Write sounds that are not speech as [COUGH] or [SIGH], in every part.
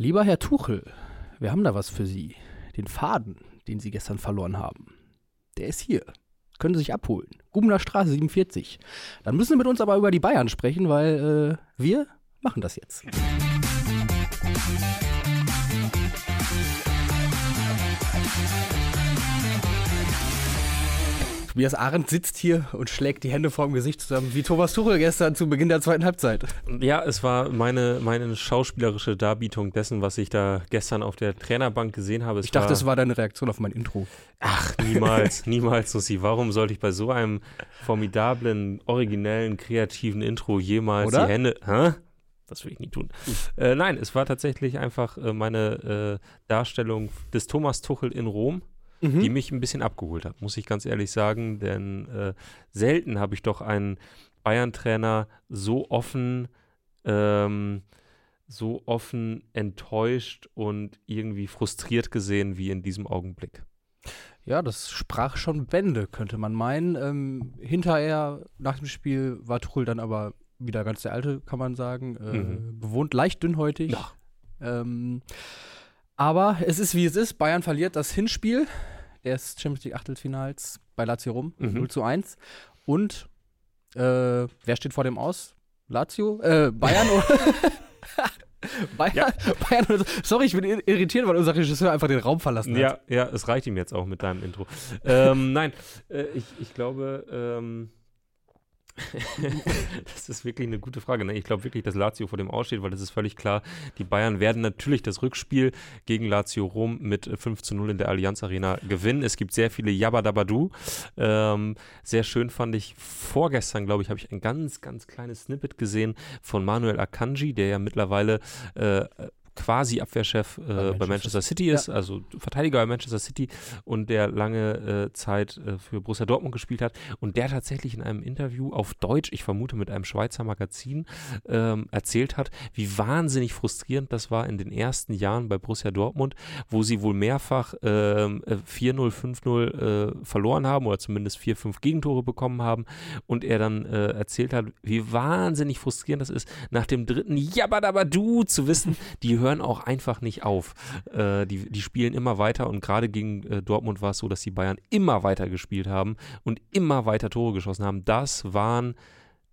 Lieber Herr Tuchel, wir haben da was für Sie. Den Faden, den Sie gestern verloren haben. Der ist hier. Können Sie sich abholen. Gubener Straße 47. Dann müssen Sie mit uns aber über die Bayern sprechen, weil äh, wir machen das jetzt. Tobias Arendt sitzt hier und schlägt die Hände vorm Gesicht zusammen, wie Thomas Tuchel gestern zu Beginn der zweiten Halbzeit. Ja, es war meine, meine schauspielerische Darbietung dessen, was ich da gestern auf der Trainerbank gesehen habe. Es ich dachte, war, es war deine Reaktion auf mein Intro. Ach, niemals, [LAUGHS] niemals, Susi. Warum sollte ich bei so einem formidablen, originellen, kreativen Intro jemals Oder? die Hände. Hä? Das will ich nie tun. Äh, nein, es war tatsächlich einfach äh, meine äh, Darstellung des Thomas Tuchel in Rom Mhm. die mich ein bisschen abgeholt hat, muss ich ganz ehrlich sagen. Denn äh, selten habe ich doch einen Bayern-Trainer so offen, ähm, so offen enttäuscht und irgendwie frustriert gesehen wie in diesem Augenblick. Ja, das sprach schon Bände, könnte man meinen. Ähm, hinterher, nach dem Spiel, war Tuchel dann aber wieder ganz der Alte, kann man sagen. Äh, Mhm. Bewohnt leicht dünnhäutig. Ja. Ähm, aber es ist wie es ist. Bayern verliert das Hinspiel des Champions League Achtelfinals bei Lazio Rom. Mhm. 0 zu 1. Und äh, wer steht vor dem Aus? Lazio? Äh, Bayern oder? [LAUGHS] Bayern, Bayern oder so. Sorry, ich bin ir- irritiert, weil unser Regisseur einfach den Raum verlassen hat. Ja, ja, es reicht ihm jetzt auch mit deinem Intro. ähm, nein, äh, ich, ich glaube, ähm, [LAUGHS] das ist wirklich eine gute Frage. Ne? Ich glaube wirklich, dass Lazio vor dem aussteht, weil das ist völlig klar. Die Bayern werden natürlich das Rückspiel gegen Lazio Rom mit äh, 5 zu 0 in der Allianz Arena gewinnen. Es gibt sehr viele Jabadabadu. Ähm, sehr schön fand ich vorgestern, glaube ich, habe ich ein ganz, ganz kleines Snippet gesehen von Manuel Akanji, der ja mittlerweile äh, quasi Abwehrchef äh, bei Manchester Manchester City ist, also Verteidiger bei Manchester City und der lange äh, Zeit äh, für Borussia Dortmund gespielt hat und der tatsächlich in einem Interview auf Deutsch, ich vermute mit einem Schweizer Magazin, ähm, erzählt hat, wie wahnsinnig frustrierend das war in den ersten Jahren bei Borussia Dortmund, wo sie wohl mehrfach ähm, äh, 4-0, 5-0 äh, verloren haben oder zumindest 4-5 Gegentore bekommen haben und er dann äh, erzählt hat, wie wahnsinnig frustrierend das ist, nach dem dritten Jabadabadu zu wissen, die hören auch einfach nicht auf. Äh, die, die spielen immer weiter und gerade gegen äh, Dortmund war es so, dass die Bayern immer weiter gespielt haben und immer weiter Tore geschossen haben. Das waren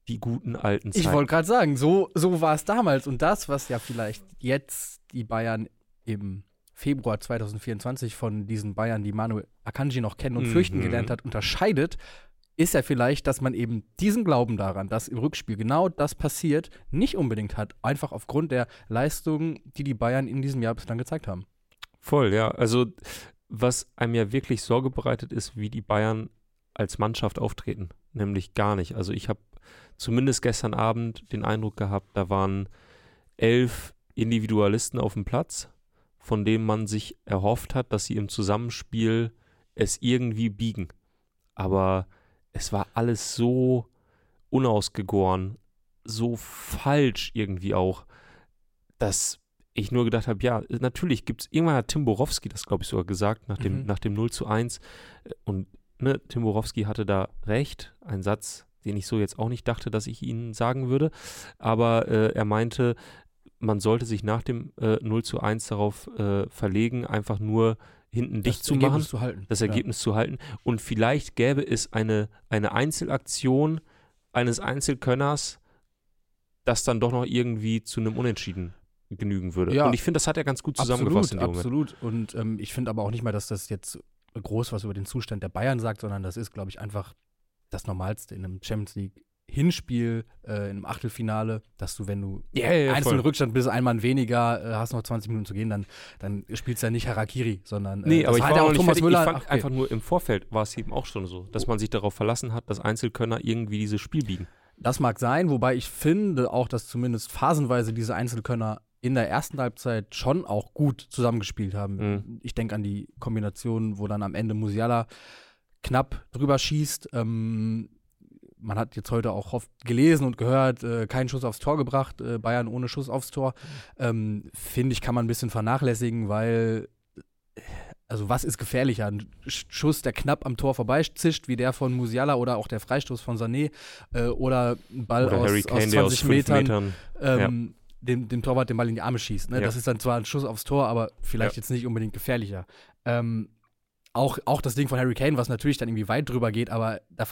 die guten alten Zeiten. Ich wollte gerade sagen, so, so war es damals. Und das, was ja vielleicht jetzt die Bayern im Februar 2024 von diesen Bayern, die Manuel Akanji noch kennen und Mhm. fürchten gelernt hat, unterscheidet, ist ja vielleicht, dass man eben diesen Glauben daran, dass im Rückspiel genau das passiert, nicht unbedingt hat. Einfach aufgrund der Leistungen, die die Bayern in diesem Jahr bislang gezeigt haben. Voll, ja. Also, was einem ja wirklich Sorge bereitet, ist, wie die Bayern als Mannschaft auftreten. Nämlich gar nicht. Also, ich habe zumindest gestern Abend den Eindruck gehabt, da waren elf Individualisten auf dem Platz, von denen man sich erhofft hat, dass sie im Zusammenspiel es irgendwie biegen. Aber es war alles so unausgegoren, so falsch irgendwie auch, dass ich nur gedacht habe, ja, natürlich gibt es, irgendwann hat Tim Borowski das, glaube ich, sogar gesagt, nach dem, Mhm. nach dem 0 zu 1. Und ne, Tim Borowski hatte da recht, ein Satz, den ich so jetzt auch nicht dachte, dass ich Ihnen sagen würde. Aber äh, er meinte, man sollte sich nach dem äh, 0 zu 1 darauf äh, verlegen, einfach nur hinten dicht zu machen zu das Ja. Ergebnis zu halten. Und vielleicht gäbe es eine, eine Einzelaktion eines Einzelkönners, das dann doch noch irgendwie zu einem Unentschieden genügen würde. Ja. Und ich finde, das hat er ganz gut zusammengefasst Absolut, in dem Moment. absolut. Und ähm, ich finde aber auch nicht mal, dass das jetzt groß was über den Zustand der Bayern sagt, sondern das ist, glaube ich, einfach das Normalste in einem Champions League Hinspiel, äh, einem Achtelfinale, dass du, wenn du ja, ja, einzelnen voll. Rückstand bist, ein Mann weniger, äh, hast noch 20 Minuten zu gehen, dann, dann spielst du ja nicht Harakiri, sondern äh, Nee, aber ich war auch Thomas fertig. Müller. Ich fand ach, okay. einfach nur im Vorfeld war es eben auch schon so, dass man sich darauf verlassen hat, dass Einzelkönner irgendwie dieses Spiel biegen. Das mag sein, wobei ich finde auch, dass zumindest phasenweise diese Einzelkönner in der ersten Halbzeit schon auch gut zusammengespielt haben. Mhm. Ich denke an die Kombination, wo dann am Ende Musiala knapp drüber schießt. Ähm, man hat jetzt heute auch oft gelesen und gehört, äh, keinen Schuss aufs Tor gebracht, äh, Bayern ohne Schuss aufs Tor. Ähm, Finde ich, kann man ein bisschen vernachlässigen, weil, äh, also was ist gefährlicher? Ein Sch- Schuss, der knapp am Tor vorbeizischt, wie der von Musiala oder auch der Freistoß von Sané äh, oder ein Ball Oder aus, Harry aus Kane, 20 der aus fünf Metern. Metern. Ähm, dem, dem Torwart den Ball in die Arme schießt. Ne? Ja. Das ist dann zwar ein Schuss aufs Tor, aber vielleicht Ja. jetzt nicht unbedingt gefährlicher. Ähm, auch, auch das Ding von Harry Kane, was natürlich dann irgendwie weit drüber geht, aber da,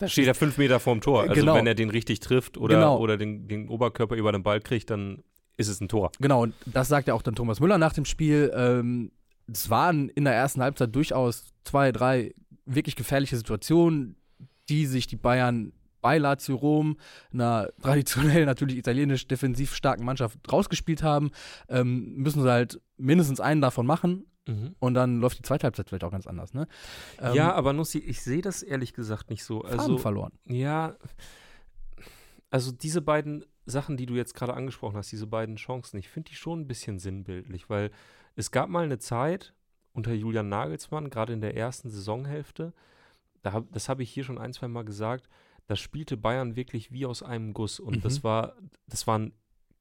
ver Da steht er fünf Meter vorm Tor. Also Genau. wenn er den richtig trifft oder, Genau. oder den, den Oberkörper über den Ball kriegt, dann ist es ein Tor. Genau, und das sagt ja auch dann Thomas Müller nach dem Spiel. Ähm, es waren in der ersten Halbzeit durchaus zwei, drei wirklich gefährliche Situationen, die sich die Bayern bei Lazio Rom, einer traditionell natürlich italienisch defensiv starken Mannschaft, rausgespielt haben. Ähm, müssen sie halt mindestens einen davon machen und dann läuft die zweite Halbzeit vielleicht auch ganz anders. Ne? Ähm, ja, aber Nussi, ich sehe das ehrlich gesagt nicht so. Farben Also, verloren. ja, also diese beiden Sachen, die du jetzt gerade angesprochen hast, diese beiden Chancen, ich finde die schon ein bisschen sinnbildlich, weil es gab mal eine Zeit unter Julian Nagelsmann, gerade in der ersten Saisonhälfte, da hab, das habe ich hier schon ein, zwei Mal gesagt, da spielte Bayern wirklich wie aus einem Guss und Mhm. das war, das waren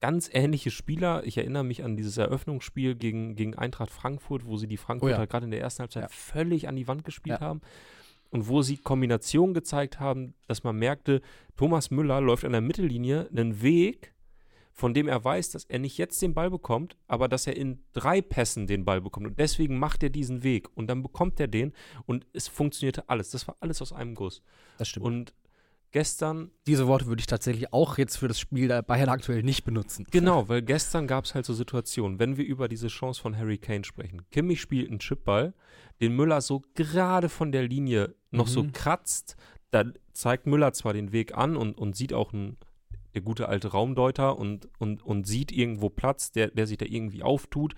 ganz ähnliche Spieler. Ich erinnere mich an dieses Eröffnungsspiel gegen, gegen Eintracht Frankfurt, wo sie die Frankfurter Oh ja. gerade in der ersten Halbzeit Ja. völlig an die Wand gespielt Ja. haben und wo sie Kombinationen gezeigt haben, dass man merkte, Thomas Müller läuft an der Mittellinie einen Weg, von dem er weiß, dass er nicht jetzt den Ball bekommt, aber dass er in drei Pässen den Ball bekommt. Und deswegen macht er diesen Weg und dann bekommt er den und es funktionierte alles. Das war alles aus einem Guss. Das stimmt. Und gestern, Diese Worte würde ich tatsächlich auch jetzt für das Spiel der Bayern aktuell nicht benutzen. genau, weil gestern gab es halt so Situationen, wenn wir über diese Chance von Harry Kane sprechen. Kimmich spielt einen Chipball, den Müller so gerade von der Linie noch so Mhm. kratzt. Da zeigt Müller zwar den Weg an und, und sieht auch ein, der gute alte Raumdeuter und, und, und sieht irgendwo Platz, der, der sich da irgendwie auftut.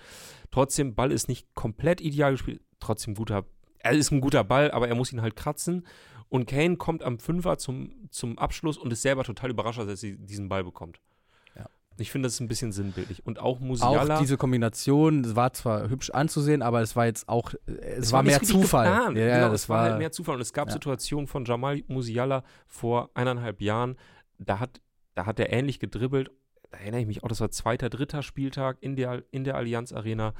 Trotzdem, Ball ist nicht komplett ideal gespielt. Trotzdem guter, er ist ein guter Ball, aber er muss ihn halt kratzen. Und Kane kommt am Fünfer zum, zum Abschluss und ist selber total überrascht, dass er sie- diesen Ball bekommt. Ja. Ich finde, das ist ein bisschen sinnbildlich. Und auch Musiala. Auch diese Kombination es war zwar hübsch anzusehen, aber es war jetzt auch, äh, es, war nicht mehr Zufall. geplant. Ja, genau, das es war war halt mehr Zufall. Und es gab ja. Situationen von Jamal Musiala vor eineinhalb Jahren, da hat, da hat er ähnlich gedribbelt. Da erinnere ich mich auch, das war zweiter, dritter Spieltag in der, in der Allianz Arena.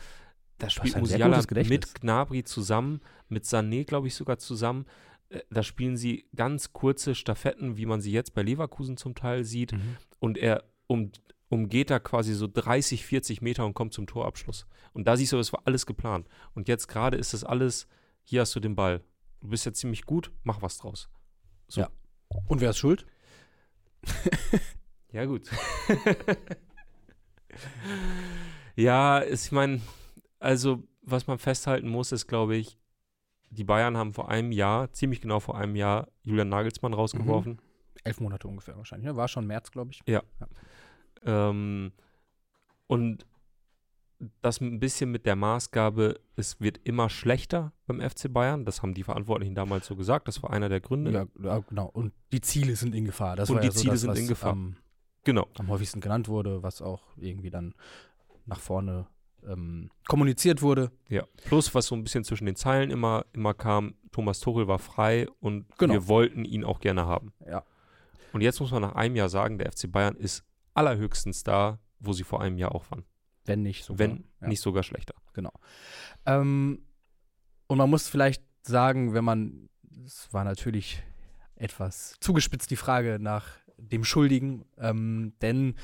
Da spielt Musiala mit Gnabry zusammen, mit Sané, glaube ich, sogar zusammen. Äh, Da spielen sie ganz kurze Staffetten, wie man sie jetzt bei Leverkusen zum Teil sieht. Mhm. Und er um, umgeht da quasi so 30, 40 Meter und kommt zum Torabschluss. Und da siehst du, das war alles geplant. Und jetzt gerade ist das alles, hier hast du den Ball. Du bist ja ziemlich gut, mach was draus. So. Ja. Und wer ist schuld? [LAUGHS] Ja, gut. [LAUGHS] ja, ist- ich meine, also was man festhalten muss, ist, glaube ich, die Bayern haben vor einem Jahr, ziemlich genau vor einem Jahr, Julian Nagelsmann rausgeworfen. Elf Monate ungefähr wahrscheinlich. Ne? War schon März, glaube ich. Ähm, und das ein bisschen mit der Maßgabe, es wird immer schlechter beim FC Bayern. Das haben die Verantwortlichen damals so gesagt. Das war einer der Gründe. Ja, ja, genau. Und die Ziele sind in Gefahr. Das Und war die ja so Ziele das, sind was in Gefahr. Am, Genau. am häufigsten genannt wurde, was auch irgendwie dann nach vorne ähm, kommuniziert wurde. Ja. Plus, was so ein bisschen zwischen den Zeilen immer, immer kam, Thomas Tuchel war frei und Genau. wir wollten ihn auch gerne haben. Ja. Und jetzt muss man nach einem Jahr sagen, der FC Bayern ist allerhöchstens da, wo sie vor einem Jahr auch waren. Wenn nicht sogar. Wenn ja. nicht sogar schlechter. Genau. Ähm, und man muss vielleicht sagen, wenn man, es war natürlich etwas zugespitzt die Frage nach dem Schuldigen, ähm, denn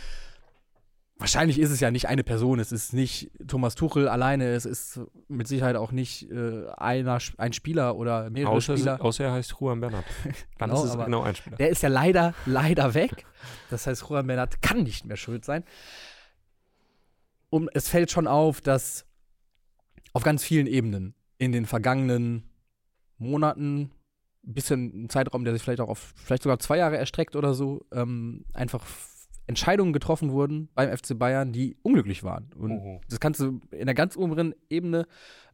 wahrscheinlich ist es ja nicht eine Person, es ist nicht Thomas Tuchel alleine, es ist mit Sicherheit auch nicht äh, einer, ein Spieler oder mehrere Außer, Spieler. außer er heißt Juan Bernat. [LAUGHS] Dann Genau, ist es genau ein Spieler. Der ist ja leider, leider weg. Das heißt, Juan Bernat kann nicht mehr schuld sein. Und es fällt schon auf, dass auf ganz vielen Ebenen in den vergangenen Monaten, ein bisschen ein Zeitraum, der sich vielleicht auch auf vielleicht sogar zwei Jahre erstreckt oder so, ähm, einfach Entscheidungen getroffen wurden beim FC Bayern, die unglücklich waren. Und Mhm. das kannst du in der ganz oberen Ebene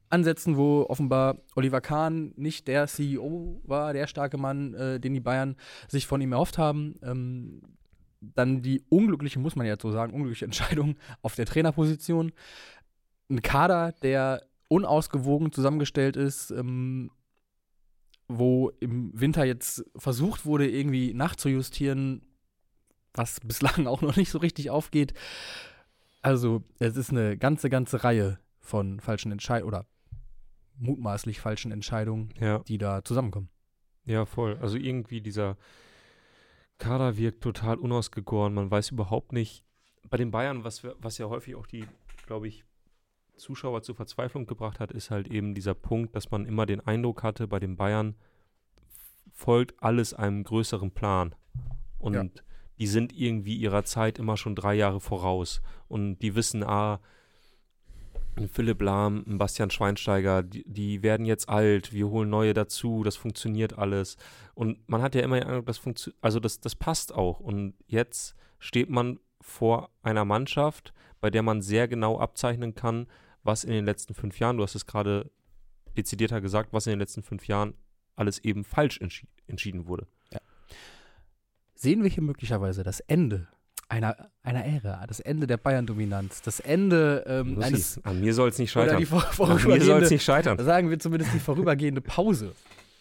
ansetzen, wo offenbar Oliver Kahn nicht der CEO war, der starke Mann, äh, den die Bayern sich von ihm erhofft haben. Ähm, dann die unglückliche, muss man jetzt so sagen, unglückliche [LAUGHS] Entscheidung auf der Trainerposition. Ein Kader, der unausgewogen zusammengestellt ist, ähm, wo im Winter jetzt versucht wurde, irgendwie nachzujustieren, was [LAUGHS] bislang auch noch nicht so richtig aufgeht. Also, es ist eine ganze, ganze Reihe von falschen Entscheidungen oder mutmaßlich falschen Entscheidungen, Ja, die da zusammenkommen. ja, voll. Also irgendwie dieser Kader wirkt total unausgegoren. Man weiß überhaupt nicht, bei den Bayern, was, wir, was ja häufig auch die, glaube ich, Zuschauer zur Verzweiflung gebracht hat, ist halt eben dieser Punkt, dass man immer den Eindruck hatte, bei den Bayern folgt alles einem größeren Plan. Und ja. Die sind irgendwie ihrer Zeit immer schon drei Jahre voraus. Und die wissen, ah, ein Philipp Lahm, ein Bastian Schweinsteiger, die, die, werden jetzt alt, wir holen neue dazu, das funktioniert alles. Und man hat ja immer den Eindruck, das funktioniert, also das, das passt auch. Und jetzt steht man vor einer Mannschaft, bei der man sehr genau abzeichnen kann, was in den letzten fünf Jahren, du hast es gerade dezidierter gesagt, was in den letzten fünf Jahren alles eben falsch entschi entschieden wurde. Sehen wir hier möglicherweise das Ende einer, einer Ära, das Ende der Bayern-Dominanz, das Ende ähm, eines, An mir soll es nicht scheitern. Die vor, An mir soll es nicht scheitern. Sagen wir zumindest die vorübergehende Pause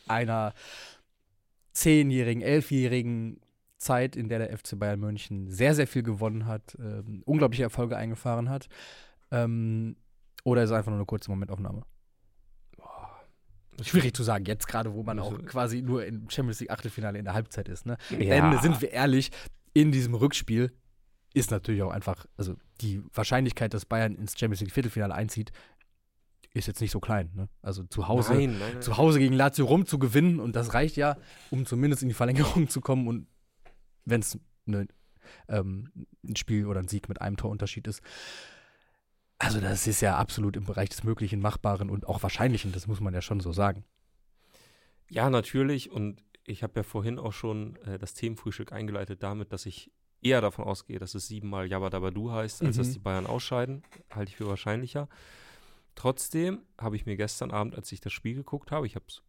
einer zehnjährigen, elfjährigen Zeit, in der der FC Bayern München sehr, sehr viel gewonnen hat, ähm, unglaubliche Erfolge eingefahren hat. Ähm, oder ist es einfach nur eine kurze Momentaufnahme? Schwierig zu sagen, jetzt gerade, wo man auch quasi nur im Champions League Achtelfinale in der Halbzeit ist. Ne? Ja. Denn sind wir ehrlich, in diesem Rückspiel ist natürlich auch einfach, also die Wahrscheinlichkeit, dass Bayern ins Champions League Viertelfinale einzieht, ist jetzt nicht so klein. Ne? Also zu Hause, nein, nein, nein. zu Hause gegen Lazio rum zu gewinnen und das reicht ja, um zumindest in die Verlängerung zu kommen und wenn es ne, ähm, ein Spiel oder ein Sieg mit einem Torunterschied ist. Also das ist ja absolut im Bereich des Möglichen, Machbaren und auch Wahrscheinlichen, das muss man ja schon so sagen. Ja, natürlich. Und ich habe ja vorhin auch schon äh, das Themenfrühstück eingeleitet damit, dass ich eher davon ausgehe, dass es siebenmal Jabadabadu heißt, als mhm. dass die Bayern ausscheiden. Halte ich für wahrscheinlicher. Trotzdem habe ich mir gestern Abend, als ich das Spiel geguckt habe, ich habe es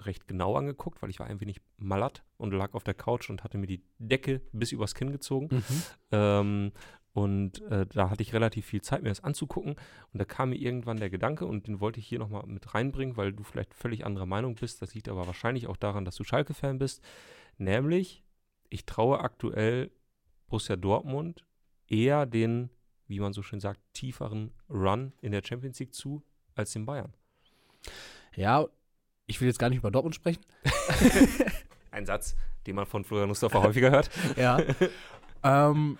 recht genau angeguckt, weil ich war ein wenig mallert und lag auf der Couch und hatte mir die Decke bis übers Kinn gezogen. Mhm. Ähm, und äh, da hatte ich relativ viel Zeit, mir das anzugucken. Und da kam mir irgendwann der Gedanke, und den wollte ich hier nochmal mit reinbringen, weil du vielleicht völlig anderer Meinung bist. Das liegt aber wahrscheinlich auch daran, dass du Schalke-Fan bist. Nämlich, ich traue aktuell Borussia Dortmund eher den, wie man so schön sagt, tieferen Run in der Champions League zu, als den Bayern. Ja, ich will jetzt gar nicht über Dortmund sprechen. [LAUGHS] Ein Satz, den man von Florian Mustafa häufiger hört. [LAUGHS] Ja. ähm,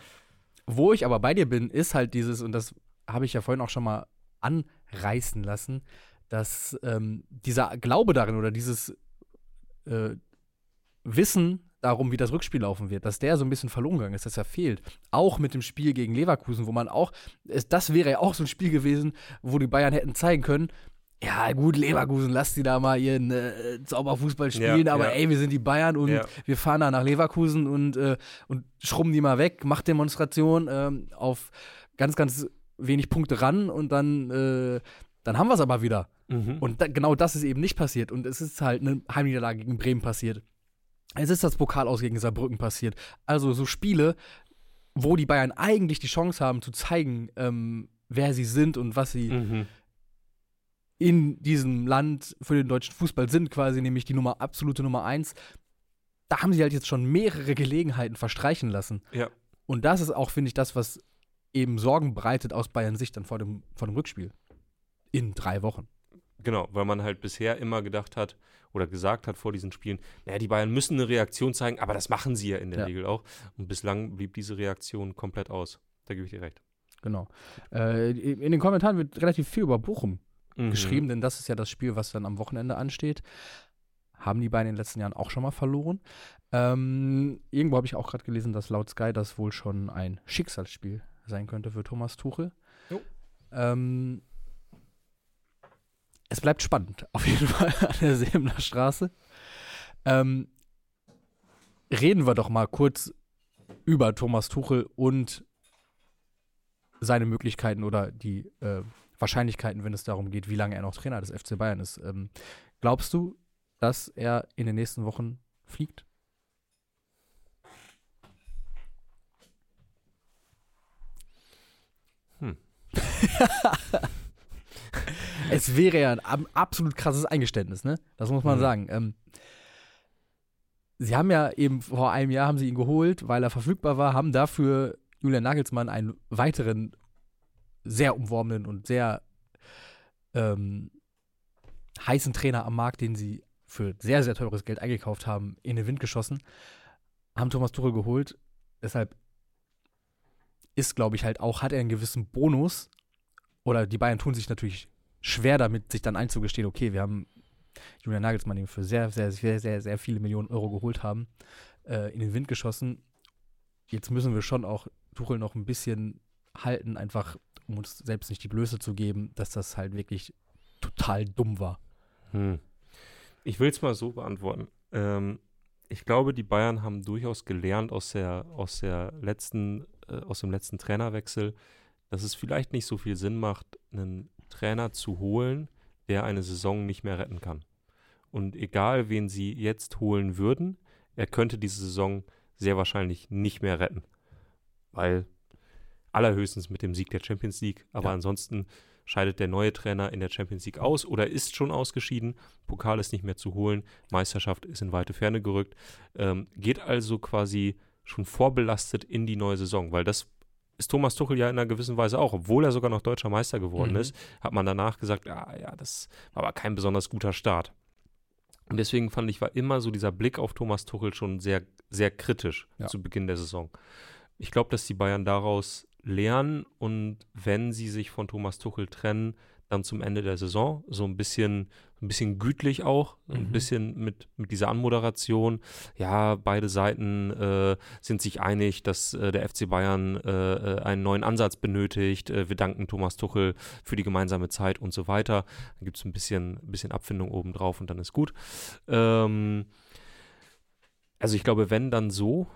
wo ich aber bei dir bin, ist halt dieses, und das habe ich ja vorhin auch schon mal anreißen lassen, dass ähm, dieser Glaube darin oder dieses äh, Wissen darum, wie das Rückspiel laufen wird, dass der so ein bisschen verloren gegangen ist, dass er fehlt. Auch mit dem Spiel gegen Leverkusen, wo man auch, das wäre ja auch so ein Spiel gewesen, wo die Bayern hätten zeigen können, ja, gut, Leverkusen, lasst die da mal ihren äh, Zauberfußball spielen, ja, aber ja. ey, wir sind die Bayern und ja. wir fahren da nach Leverkusen und, äh, und schrubben die mal weg, macht Demonstration ähm, auf ganz, ganz wenig Punkte ran und dann, äh, dann haben wir es aber wieder. Mhm. Und da, genau das ist eben nicht passiert. Und es ist halt eine Heimniederlage gegen Bremen passiert. Es ist das Pokal aus gegen Saarbrücken passiert. Also so Spiele, wo die Bayern eigentlich die Chance haben zu zeigen, ähm, wer sie sind und was sie. Mhm in diesem Land für den deutschen Fußball sind, quasi nämlich die Nummer, absolute Nummer eins. Da haben sie halt jetzt schon mehrere Gelegenheiten verstreichen lassen. Ja. Und das ist auch, finde ich, das, was eben Sorgen bereitet aus Bayern Sicht dann vor dem, vor dem Rückspiel. In drei Wochen. Genau, weil man halt bisher immer gedacht hat oder gesagt hat vor diesen Spielen, naja, die Bayern müssen eine Reaktion zeigen, aber das machen sie ja in der ja. Regel auch. Und bislang blieb diese Reaktion komplett aus. Da gebe ich dir recht. Genau. Äh, in den Kommentaren wird relativ viel über Bochum mhm. geschrieben, denn das ist ja das Spiel, was dann am Wochenende ansteht. Haben die beiden in den letzten Jahren auch schon mal verloren. Ähm, irgendwo habe ich auch gerade gelesen, dass laut Sky das wohl schon ein Schicksalsspiel sein könnte für Thomas Tuchel. Ähm, es bleibt spannend, auf jeden [LAUGHS] Fall an der Seemler Straße. Ähm, reden wir doch mal kurz über Thomas Tuchel und seine Möglichkeiten oder die äh, Wahrscheinlichkeiten, wenn es darum geht, wie lange er noch Trainer des FC Bayern ist. Ähm, glaubst du, dass er in den nächsten Wochen fliegt? Hm. [LAUGHS] es wäre ja ein absolut krasses Eingeständnis, ne? Das muss man mhm. sagen. Ähm, sie haben ja eben vor einem Jahr haben sie ihn geholt, weil er verfügbar war, haben dafür Julian Nagelsmann einen weiteren sehr umworbenen und sehr ähm, heißen Trainer am Markt, den sie für sehr, sehr teures Geld eingekauft haben, in den Wind geschossen, haben Thomas Tuchel geholt. Deshalb ist, glaube ich, halt auch, hat er einen gewissen Bonus. Oder die Bayern tun sich natürlich schwer damit, sich dann einzugestehen, okay, wir haben Julian Nagelsmann, den für sehr, sehr, sehr, sehr, sehr viele Millionen Euro geholt haben, äh, in den Wind geschossen. Jetzt müssen wir schon auch Tuchel noch ein bisschen halten, einfach um uns selbst nicht die Blöße zu geben, dass das halt wirklich total dumm war. Hm. Ich will es mal so beantworten. Ähm, ich glaube, die Bayern haben durchaus gelernt aus der, aus der letzten, äh, aus dem letzten Trainerwechsel, dass es vielleicht nicht so viel Sinn macht, einen Trainer zu holen, der eine Saison nicht mehr retten kann. Und egal, wen sie jetzt holen würden, er könnte diese Saison sehr wahrscheinlich nicht mehr retten. Weil allerhöchstens mit dem Sieg der Champions League, aber ja. ansonsten scheidet der neue Trainer in der Champions League aus oder ist schon ausgeschieden. Pokal ist nicht mehr zu holen, Meisterschaft ist in weite Ferne gerückt. Ähm, geht also quasi schon vorbelastet in die neue Saison, weil das ist Thomas Tuchel ja in einer gewissen Weise auch. Obwohl er sogar noch deutscher Meister geworden mhm. ist, hat man danach gesagt, ja, ja, das war aber kein besonders guter Start. Und deswegen fand ich, war immer so dieser Blick auf Thomas Tuchel schon sehr, sehr kritisch ja. zu Beginn der Saison. Ich glaube, dass die Bayern daraus lernen und wenn sie sich von Thomas Tuchel trennen, dann zum Ende der Saison so ein bisschen, ein bisschen gütlich auch, mhm. ein bisschen mit, mit dieser Anmoderation. Ja, beide Seiten äh, sind sich einig, dass äh, der FC Bayern äh, äh, einen neuen Ansatz benötigt. Äh, wir danken Thomas Tuchel für die gemeinsame Zeit und so weiter. Dann gibt es ein bisschen, bisschen Abfindung obendrauf und dann ist gut. Ähm, also ich glaube, wenn dann so,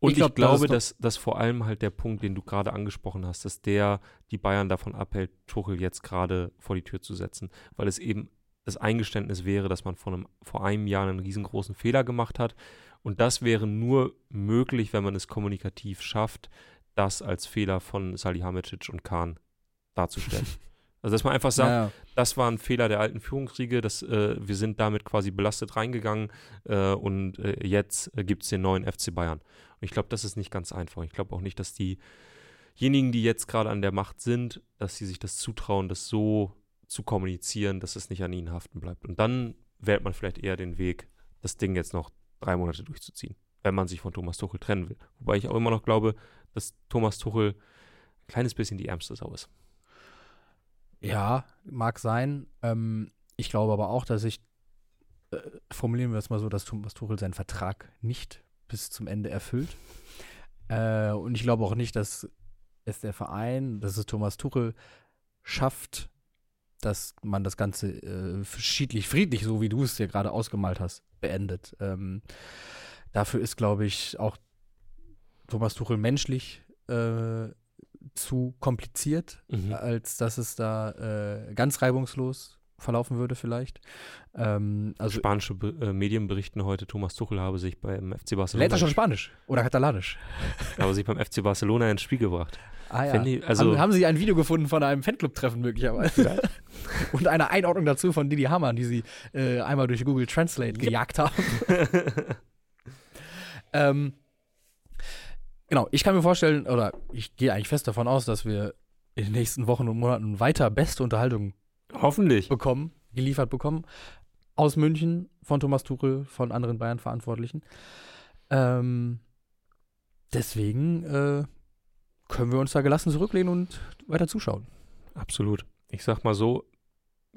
und ich, glaub, ich glaube, das dass, dass vor allem halt der Punkt, den du gerade angesprochen hast, dass der die Bayern davon abhält, Tuchel jetzt gerade vor die Tür zu setzen, weil es eben das Eingeständnis wäre, dass man vor einem, vor einem Jahr einen riesengroßen Fehler gemacht hat. Und das wäre nur möglich, wenn man es kommunikativ schafft, das als Fehler von Salihamidzic und Kahn darzustellen. [LAUGHS] Also, dass man einfach sagt, ja, das war ein Fehler der alten Führungskriege, dass, äh, wir sind damit quasi belastet reingegangen äh, und äh, jetzt äh, gibt es den neuen FC Bayern. Und ich glaube, das ist nicht ganz einfach. Ich glaube auch nicht, dass diejenigen, die jetzt gerade an der Macht sind, dass sie sich das zutrauen, das so zu kommunizieren, dass es nicht an ihnen haften bleibt. Und dann wählt man vielleicht eher den Weg, das Ding jetzt noch drei Monate durchzuziehen, wenn man sich von Thomas Tuchel trennen will. Wobei ich auch immer noch glaube, dass Thomas Tuchel ein kleines bisschen die ärmste Sau ist. Ja, mag sein. Ähm, ich glaube aber auch, dass ich, äh, formulieren wir es mal so, dass Thomas Tuchel seinen Vertrag nicht bis zum Ende erfüllt. Äh, und ich glaube auch nicht, dass es der Verein, dass es Thomas Tuchel schafft, dass man das Ganze äh, schiedlich, friedlich, so wie du es dir gerade ausgemalt hast, beendet. Ähm, dafür ist, glaube ich, auch Thomas Tuchel menschlich äh, zu kompliziert, mhm. als dass es da äh, ganz reibungslos verlaufen würde vielleicht. Ähm, also Spanische Be äh, Medien berichten heute, Thomas Tuchel habe sich beim FC Barcelona... Lernt er schon Spanisch oder Katalanisch? [LAUGHS] habe sich beim FC Barcelona ins Spiel gebracht. Ah ja. Die, also haben, haben, Sie ein Video gefunden von einem Fanclub-Treffen möglicherweise? [LAUGHS] Und eine Einordnung dazu von Didi Hamann, die Sie äh, einmal durch Google Translate gejagt haben. [LAUGHS] ähm, Genau, ich kann mir vorstellen, oder ich gehe eigentlich fest davon aus, dass wir in den nächsten Wochen und Monaten weiter beste Unterhaltung hoffentlich bekommen, geliefert bekommen. Aus München, von Thomas Tuchel, von anderen Bayern-Verantwortlichen. Ähm, deswegen äh, können wir uns da gelassen zurücklehnen und weiter zuschauen. Absolut. Ich sag mal so,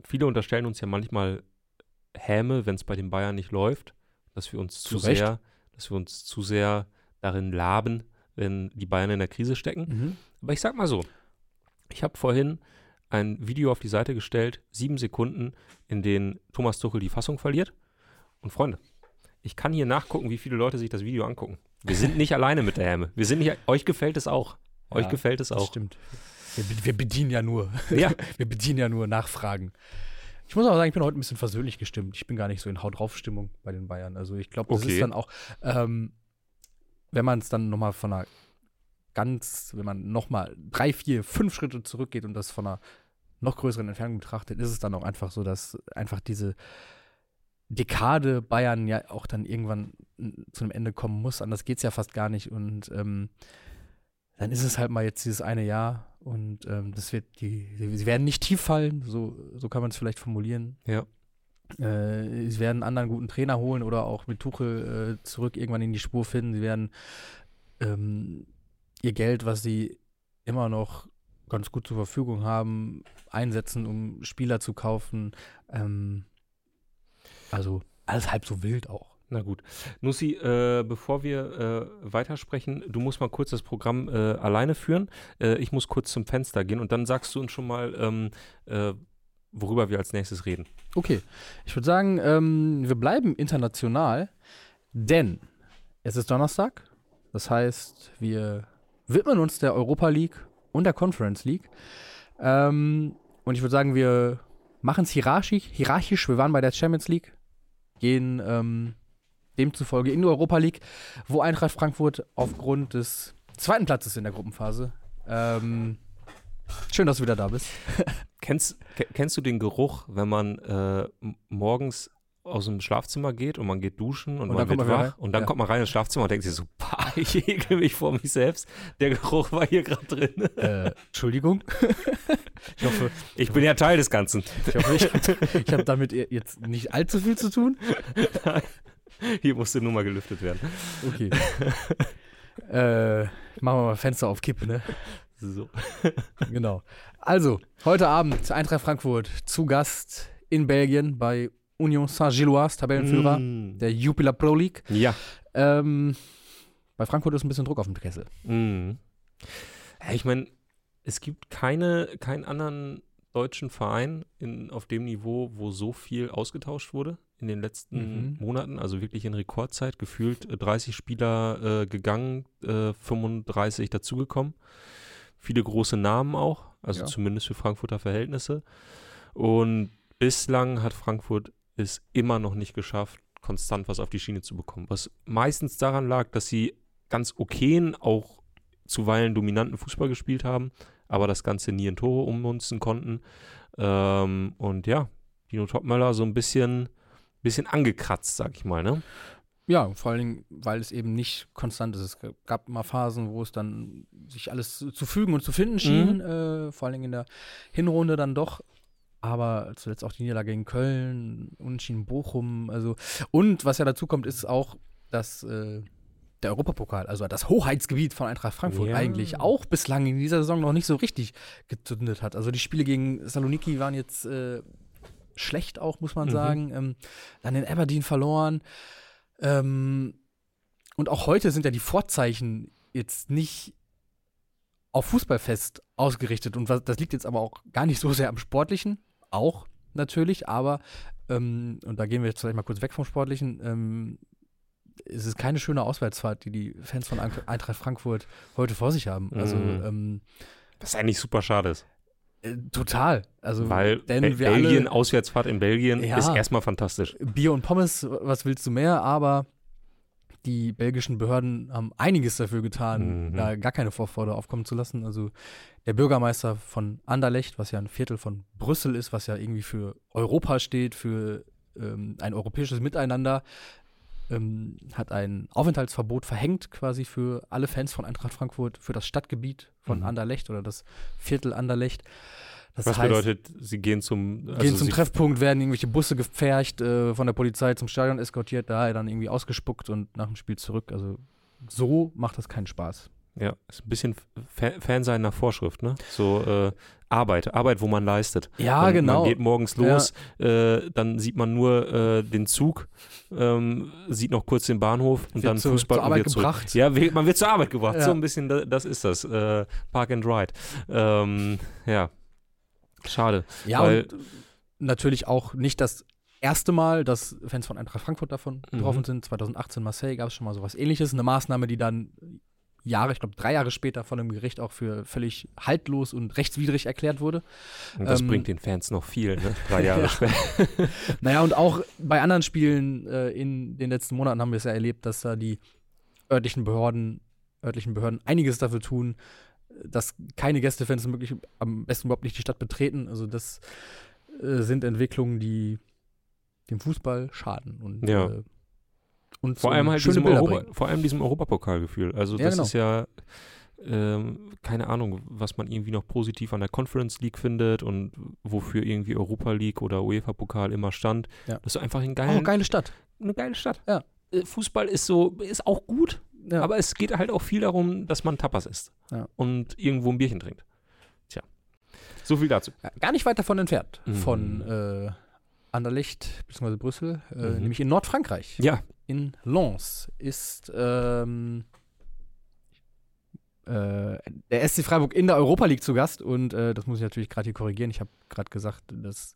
viele unterstellen uns ja manchmal Häme, wenn es bei den Bayern nicht läuft, dass wir uns zu, zu sehr, dass wir uns zu sehr darin laben, wenn die Bayern in der Krise stecken. Mhm. Aber ich sag mal so, ich habe vorhin ein Video auf die Seite gestellt, sieben Sekunden, in denen Thomas Tuchel die Fassung verliert. Und Freunde, ich kann hier nachgucken, wie viele Leute sich das Video angucken. Wir sind nicht [LAUGHS] alleine mit der Häme. Wir sind nicht, euch gefällt es auch. Ja, euch gefällt es auch. Stimmt. Wir, wir, bedienen ja nur. [LAUGHS] Ja. wir bedienen ja nur Nachfragen. Ich muss auch sagen, ich bin heute ein bisschen versöhnlich gestimmt. Ich bin gar nicht so in Haut drauf Stimmung bei den Bayern. Also ich glaube, das okay. ist dann auch, ähm, wenn man es dann nochmal von einer ganz, wenn man nochmal drei, vier, fünf Schritte zurückgeht und das von einer noch größeren Entfernung betrachtet, ist es dann auch einfach so, dass einfach diese Dekade Bayern ja auch dann irgendwann zu einem Ende kommen muss. Anders geht es ja fast gar nicht. Und ähm, dann ist es halt mal jetzt dieses eine Jahr und ähm, das wird die, sie werden nicht tief fallen, so, so kann man es vielleicht formulieren. Ja. Äh, sie werden einen anderen guten Trainer holen oder auch mit Tuchel äh, zurück irgendwann in die Spur finden. Sie werden ähm, ihr Geld, was sie immer noch ganz gut zur Verfügung haben, einsetzen, um Spieler zu kaufen. Ähm, also alles halb so wild auch. Na gut. Nussi, äh, bevor wir äh, weitersprechen, du musst mal kurz das Programm äh, alleine führen. Äh, ich muss kurz zum Fenster gehen und dann sagst du uns schon mal, ähm, äh, worüber wir als nächstes reden. Okay, ich würde sagen, ähm, wir bleiben international, denn es ist Donnerstag. Das heißt, wir widmen uns der Europa League und der Conference League. Ähm, und ich würde sagen, wir machen es hierarchisch, hierarchisch. Wir waren bei der Champions League, gehen ähm, demzufolge in die Europa League, wo Eintracht Frankfurt aufgrund des zweiten Platzes in der Gruppenphase. Ähm, schön, dass du wieder da bist. [LAUGHS] kennst, kennst du den Geruch, wenn man äh, morgens aus dem Schlafzimmer geht und man geht duschen und, und man wird man wach und dann ja. kommt man rein ins Schlafzimmer und denkt sich so, pah, [LAUGHS] ich ekel mich vor mich selbst. Der Geruch war hier gerade drin. Äh, Entschuldigung. [LAUGHS] ich hoffe, ich bin ja Teil des Ganzen. Ich hoffe, ich, ich habe damit jetzt nicht allzu viel zu tun. Hier musste nur mal gelüftet werden. Okay. äh, machen wir mal Fenster auf Kipp, ne? So. genau. Also, heute Abend Eintracht Frankfurt zu Gast in Belgien bei Union Saint-Gilloise, Tabellenführer mm. der Jupiler Pro League. Ja. Ähm, bei Frankfurt ist ein bisschen Druck auf dem Kessel. Mm. Ja, ich meine, es gibt keine, keinen anderen deutschen Verein in, auf dem Niveau, wo so viel ausgetauscht wurde in den letzten mhm. Monaten, also wirklich in Rekordzeit, gefühlt 30 äh, Spieler äh, gegangen, äh, 35 dazugekommen. Viele große Namen auch, also ja. zumindest für Frankfurter Verhältnisse. Und bislang hat Frankfurt es immer noch nicht geschafft, konstant was auf die Schiene zu bekommen. Was meistens daran lag, dass sie ganz okayen, auch zuweilen dominanten Fußball gespielt haben, aber das Ganze nie in Tore ummünzen konnten. Ähm, und ja, Dino Topmöller so ein bisschen bisschen angekratzt, sag ich mal, ne? Ja, vor allen Dingen, weil es eben nicht konstant ist. Es gab mal Phasen, wo es dann sich alles zu fügen und zu finden schien, mhm. äh, vor allen Dingen in der Hinrunde dann doch. Aber zuletzt auch die Niederlage gegen Köln, Unentschieden Bochum, also und was ja dazu kommt, ist auch, dass äh, der Europapokal, also das Hoheitsgebiet von Eintracht Frankfurt ja. eigentlich auch bislang in dieser Saison noch nicht so richtig gezündet hat. Also die Spiele gegen Saloniki waren jetzt äh, schlecht auch, muss man mhm. sagen. Ähm, dann in Aberdeen verloren. Ähm, und auch heute sind ja die Vorzeichen jetzt nicht auf Fußballfest ausgerichtet. Und was, das liegt jetzt aber auch gar nicht so sehr am Sportlichen, auch natürlich, aber, ähm, und da gehen wir jetzt vielleicht mal kurz weg vom Sportlichen, ähm, es ist keine schöne Auswärtsfahrt, die die Fans von Eintracht Frankfurt heute vor sich haben. Also, mhm. ähm, was eigentlich super schade ist. Äh, total. Also, Weil denn Be Belgien, alle, Auswärtsfahrt in Belgien ja, ist erstmal fantastisch. Bier und Pommes, was willst du mehr? Aber die belgischen Behörden haben einiges dafür getan, mhm. da gar keine Vorfreude aufkommen zu lassen. Also der Bürgermeister von Anderlecht, was ja ein Viertel von Brüssel ist, was ja irgendwie für Europa steht, für ähm, ein europäisches Miteinander, ähm, hat ein Aufenthaltsverbot verhängt quasi für alle Fans von Eintracht Frankfurt, für das Stadtgebiet von mhm. Anderlecht oder das Viertel Anderlecht. Das Was heißt, bedeutet, sie gehen zum also gehen zum Treffpunkt, werden irgendwelche Busse gepfercht, äh, von der Polizei zum Stadion eskortiert, da dann irgendwie ausgespuckt und nach dem Spiel zurück. Also so macht das keinen Spaß. Ja, ist ein bisschen Fan sein nach Vorschrift, ne? So äh, Arbeit, Arbeit, wo man leistet. Ja, man, genau. Man geht morgens los, ja. äh, dann sieht man nur äh, den Zug, ähm, sieht noch kurz den Bahnhof und wird dann zu, Fußball zur Arbeit gebracht. Zurück. Ja, man wird zur Arbeit gebracht. Ja. So ein bisschen, das ist das. Äh, Park and Ride. Ähm, ja, schade. Ja, weil, und natürlich auch nicht das erste Mal, dass Fans von Eintracht Frankfurt davon betroffen mhm. sind. 2018 Marseille gab es schon mal sowas ähnliches. Eine Maßnahme, die dann Jahre, ich glaube drei Jahre später von dem Gericht auch für völlig haltlos und rechtswidrig erklärt wurde. Und das ähm, bringt den Fans noch viel, ne? Drei Jahre [LAUGHS] später. [LAUGHS] naja, und auch bei anderen Spielen äh, in den letzten Monaten haben wir es ja erlebt, dass da die örtlichen Behörden, örtlichen Behörden einiges dafür tun, dass keine Gästefans möglich am besten überhaupt nicht die Stadt betreten. Also das äh, sind Entwicklungen, die dem Fußball schaden. Und ja. äh, und vor allem halt diesem, Europa, vor allem diesem Europapokalgefühl. Also ja, das genau. ist ja ähm, keine Ahnung, was man irgendwie noch positiv an der Conference League findet und wofür irgendwie Europa League oder UEFA Pokal immer stand. Ja. Das ist einfach ein geiler. Oh, geile Stadt. Eine geile Stadt. Ja. Äh, Fußball ist so, ist auch gut, Ja. Aber es geht halt auch viel darum, dass man Tapas isst und irgendwo ein Bierchen trinkt. Tja. So viel dazu. Ja, Gar nicht weit davon entfernt. Mhm. Von äh, Anderlecht bzw. Brüssel, äh, Mhm. nämlich in Nordfrankreich. Ja. In Lens ist ähm, äh, der SC Freiburg in der Europa League zu Gast und äh, das muss ich natürlich gerade hier korrigieren. Ich habe gerade gesagt, dass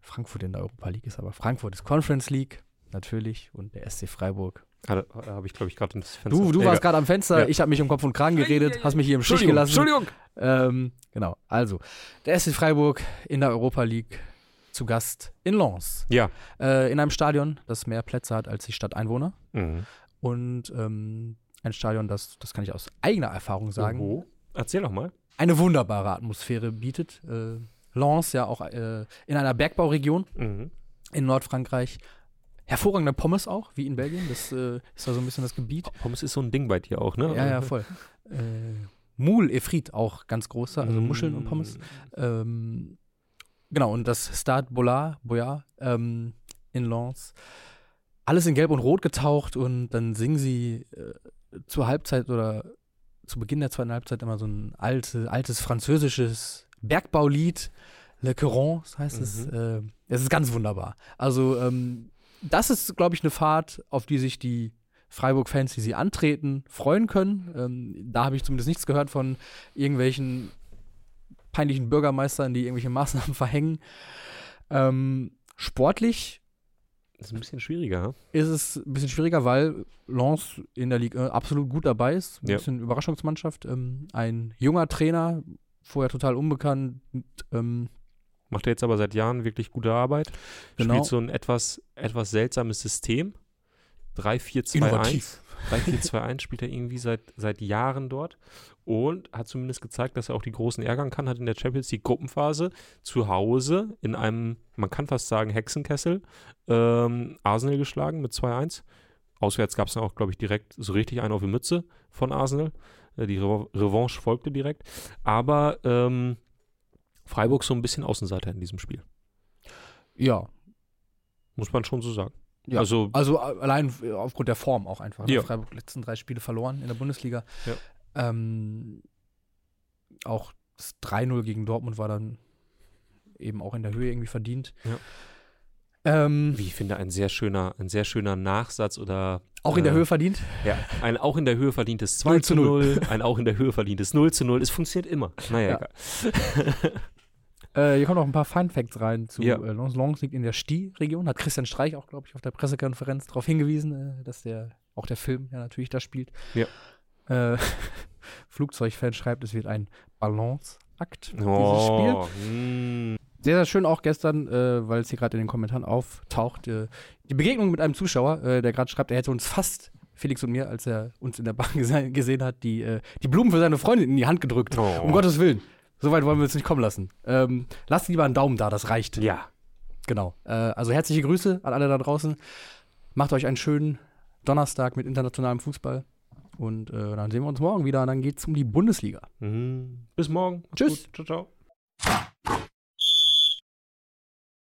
Frankfurt in der Europa League ist, aber Frankfurt ist Conference League natürlich und der SC Freiburg. Da, habe ich, glaube ich, gerade ins Fenster. Du, du warst gerade am Fenster, Ja. ich habe mich um Kopf und Kragen geredet, hast mich hier im Stich gelassen. Entschuldigung. Ähm, genau, also der SC Freiburg in der Europa League zu Gast in Lens. Ja. Äh, in einem Stadion, das mehr Plätze hat als die Stadt Einwohner. Mhm. Und ähm, ein Stadion, das, das kann ich aus eigener Erfahrung sagen, Oho. Erzähl doch mal. eine wunderbare Atmosphäre bietet. Äh, Lens ja auch äh, in einer Bergbauregion Mhm. in Nordfrankreich. Hervorragende Pommes auch, wie in Belgien. Das äh, ist da so ein bisschen das Gebiet. Pommes ist so ein Ding bei dir auch, ne? Ja, ja, voll. [LAUGHS] Äh, Moule et frites auch ganz großer, also Muscheln und Pommes. Ähm, genau, und das Stade Bollard, Boyard ähm, in Lens. Alles in Gelb und Rot getaucht und dann singen sie äh, zur Halbzeit oder zu Beginn der zweiten Halbzeit immer so ein alte, altes französisches Bergbaulied. Le Coron heißt es. Mhm. Äh, es ist ganz wunderbar. Also, ähm, das ist, glaube ich, eine Fahrt, auf die sich die Freiburg-Fans, die sie antreten, freuen können. Ähm, da habe ich zumindest nichts gehört von irgendwelchen peinlichen Bürgermeistern, die irgendwelche Maßnahmen [LAUGHS] verhängen. Ähm, sportlich ist ein bisschen schwieriger. ist es ein bisschen schwieriger, weil Lens in der Liga äh, absolut gut dabei ist. Ein Ja. bisschen Überraschungsmannschaft. Ähm, ein junger Trainer, vorher total unbekannt. Ähm, Macht er jetzt aber seit Jahren wirklich gute Arbeit. Genau. Spielt so ein etwas, etwas seltsames System. 3-4-2-1. Innovativ. 3-4-2-1 spielt er irgendwie seit, seit Jahren dort und hat zumindest gezeigt, dass er auch die Großen ärgern kann. Hat in der Champions League Gruppenphase zu Hause in einem, man kann fast sagen, Hexenkessel ähm, Arsenal geschlagen mit 2-1. Auswärts gab es dann auch, glaube ich, direkt so richtig einen auf die Mütze von Arsenal. Äh, Die Re Revanche folgte direkt. Aber ähm, Freiburg so ein bisschen Außenseiter in diesem Spiel. ja. Muss man schon so sagen. ja. Also, Also a- allein äh, aufgrund der Form auch einfach. ne? Ja. Freiburg letzten drei Spiele verloren in der Bundesliga. Ja. Ähm, auch das 3-0 gegen Dortmund war dann eben auch in der Höhe irgendwie verdient. Ja. Ähm, wie ich finde, ein sehr schöner, ein sehr schöner Nachsatz oder auch in der äh, Höhe verdient. Ja, ein auch in der Höhe verdientes 2 0 zu zu 0, ein auch in der Höhe verdientes 0 zu 0. Es funktioniert immer. Naja, Ja. egal. [LAUGHS] Äh, hier kommen noch ein paar Fun Facts rein zu Ja. äh, Lens. Lens liegt in der Sti-Region. Hat Christian Streich auch, glaube ich, auf der Pressekonferenz darauf hingewiesen, äh, dass der auch der Film ja natürlich da spielt. Ja. Äh, [LAUGHS] Flugzeugfan schreibt, es wird ein Balanceakt, dieses Spiel. Oh, mm. Sehr, sehr schön auch gestern, äh, weil es hier gerade in den Kommentaren auftaucht, äh, die Begegnung mit einem Zuschauer, äh, der gerade schreibt, er hätte uns fast, Felix und mir, als er uns in der Bahn [LAUGHS] gese gesehen hat, die, äh, die Blumen für seine Freundin in die Hand gedrückt. Oh. Um Gottes Willen. So weit wollen wir es nicht kommen lassen. Ähm, lasst lieber einen Daumen da, das reicht. Ja. Genau. Äh, also herzliche Grüße an alle da draußen. Macht euch einen schönen Donnerstag mit internationalem Fußball. Und äh, dann sehen wir uns morgen wieder. Und dann geht es um die Bundesliga. Mm. Bis morgen. Tschüss. Gut. Ciao, ciao.